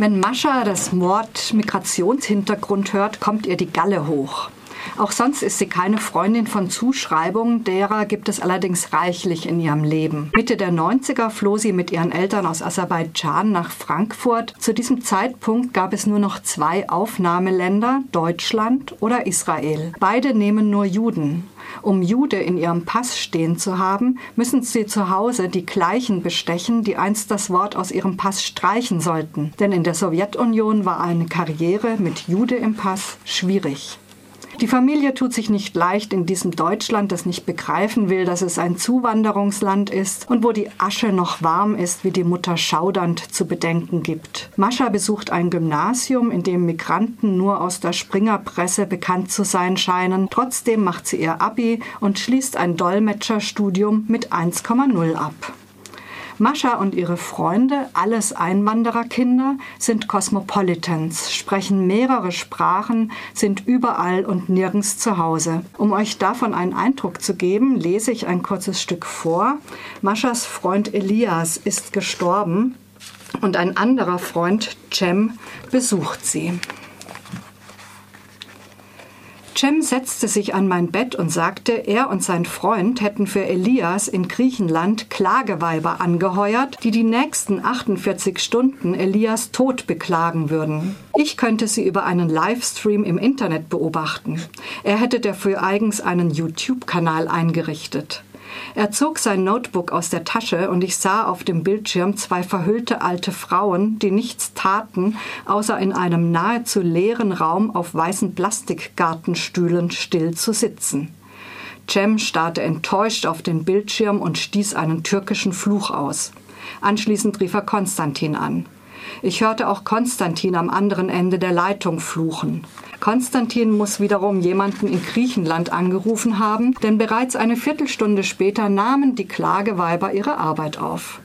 Wenn Mascha das Wort Migrationshintergrund hört, kommt ihr die Galle hoch. Auch sonst ist sie keine Freundin von Zuschreibungen, derer gibt es allerdings reichlich in ihrem Leben. Mitte der 90er floh sie mit ihren Eltern aus Aserbaidschan nach Frankfurt. Zu diesem Zeitpunkt gab es nur noch zwei Aufnahmeländer, Deutschland oder Israel. Beide nehmen nur Juden. Um Jude in ihrem Pass stehen zu haben, müssen sie zu Hause die gleichen bestechen, die einst das Wort aus ihrem Pass streichen sollten. Denn in der Sowjetunion war eine Karriere mit Jude im Pass schwierig. Die Familie tut sich nicht leicht in diesem Deutschland, das nicht begreifen will, dass es ein Zuwanderungsland ist und wo die Asche noch warm ist, wie die Mutter schaudernd zu bedenken gibt. Mascha besucht ein Gymnasium, in dem Migranten nur aus der Springerpresse bekannt zu sein scheinen. Trotzdem macht sie ihr Abi und schließt ein Dolmetscherstudium mit 1,0 ab. Mascha und ihre Freunde, alles Einwandererkinder, sind Cosmopolitans, sprechen mehrere Sprachen, sind überall und nirgends zu Hause. Um euch davon einen Eindruck zu geben, lese ich ein kurzes Stück vor. Maschas Freund Elias ist gestorben und ein anderer Freund, Cem, besucht sie. Cem setzte sich an mein Bett und sagte, er und sein Freund hätten für Elias in Griechenland Klageweiber angeheuert, die die nächsten 48 Stunden Elias Tod beklagen würden. Ich könnte sie über einen Livestream im Internet beobachten. Er hätte dafür eigens einen YouTube-Kanal eingerichtet. Er zog sein Notebook aus der Tasche und ich sah auf dem Bildschirm zwei verhüllte alte Frauen, die nichts taten, außer in einem nahezu leeren Raum auf weißen Plastikgartenstühlen still zu sitzen. Cem starrte enttäuscht auf den Bildschirm und stieß einen türkischen Fluch aus. Anschließend rief er Konstantin an. Ich hörte auch Konstantin am anderen Ende der Leitung fluchen. Konstantin muss wiederum jemanden in Griechenland angerufen haben, denn bereits eine Viertelstunde später nahmen die Klageweiber ihre Arbeit auf.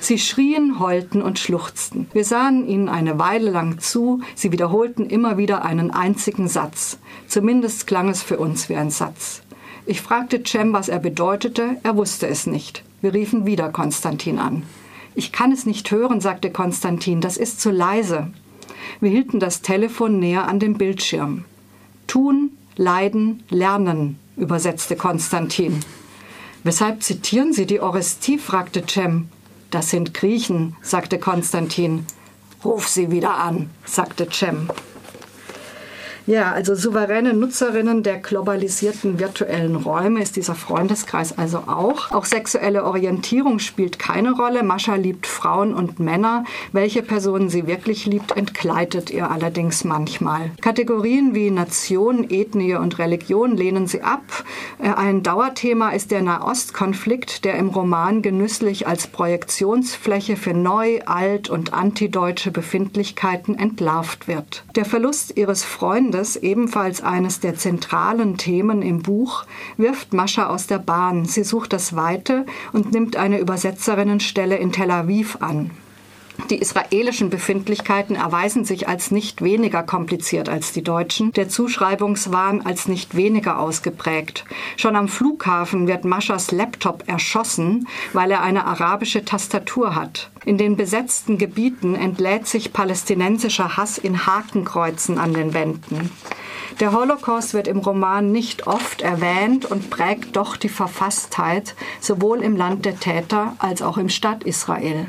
Sie schrien, heulten und schluchzten. Wir sahen ihnen eine Weile lang zu, sie wiederholten immer wieder einen einzigen Satz. Zumindest klang es für uns wie ein Satz. Ich fragte Cem, was er bedeutete, er wusste es nicht. Wir riefen wieder Konstantin an. Ich kann es nicht hören, sagte Konstantin, das ist zu leise. Wir hielten das Telefon näher an den Bildschirm. Tun, leiden, lernen, übersetzte Konstantin. Weshalb zitieren Sie die Orestie? fragte Cem. Das sind Griechen, sagte Konstantin. Ruf sie wieder an, sagte Cem. Ja, also souveräne Nutzerinnen der globalisierten virtuellen Räume ist dieser Freundeskreis also auch. Auch sexuelle Orientierung spielt keine Rolle. Mascha liebt Frauen und Männer. Welche Personen sie wirklich liebt, entgleitet ihr allerdings manchmal. Kategorien wie Nation, Ethnie und Religion lehnen sie ab. Äh, ein Dauerthema ist der Nahostkonflikt, der im Roman genüsslich als Projektionsfläche für neu, alt und antideutsche Befindlichkeiten entlarvt wird. Der Verlust ihres Freundes Tages, ebenfalls eines der zentralen Themen im Buch, wirft Mascha aus der Bahn. Sie sucht das Weite und nimmt eine Übersetzerinnenstelle in Tel Aviv an. Die israelischen Befindlichkeiten erweisen sich als nicht weniger kompliziert als die deutschen, der Zuschreibungswahn als nicht weniger ausgeprägt. Schon am Flughafen wird Maschas Laptop erschossen, weil er eine arabische Tastatur hat. In den besetzten Gebieten entlädt sich palästinensischer Hass in Hakenkreuzen an den Wänden. Der Holocaust wird im Roman nicht oft erwähnt und prägt doch die Verfasstheit sowohl im Land der Täter als auch im Stadt Israel.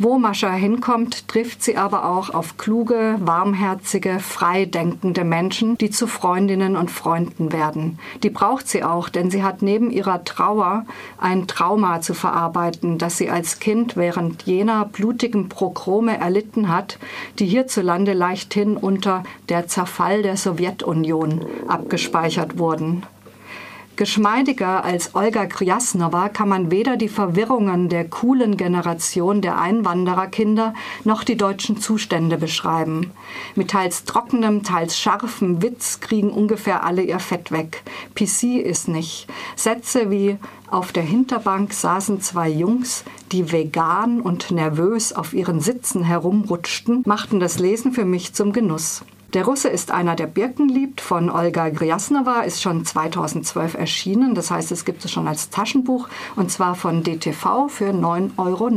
Wo Mascha hinkommt, trifft sie aber auch auf kluge, warmherzige, freidenkende Menschen, die zu Freundinnen und Freunden werden. Die braucht sie auch, denn sie hat neben ihrer Trauer ein Trauma zu verarbeiten, das sie als Kind während jener blutigen Progrome erlitten hat, die hierzulande leichthin unter der Zerfall der Sowjetunion abgespeichert wurden. Geschmeidiger als Olga Kryasnova kann man weder die Verwirrungen der coolen Generation der Einwandererkinder noch die deutschen Zustände beschreiben. Mit teils trockenem, teils scharfem Witz kriegen ungefähr alle ihr Fett weg. PC ist nicht. Sätze wie auf der Hinterbank saßen zwei Jungs, die vegan und nervös auf ihren Sitzen herumrutschten, machten das Lesen für mich zum Genuss. Der Russe ist einer, der Birken liebt, von Olga Gryasnova, ist schon 2012 erschienen. Das heißt, es gibt es schon als Taschenbuch und zwar von DTV für 9,90 Euro.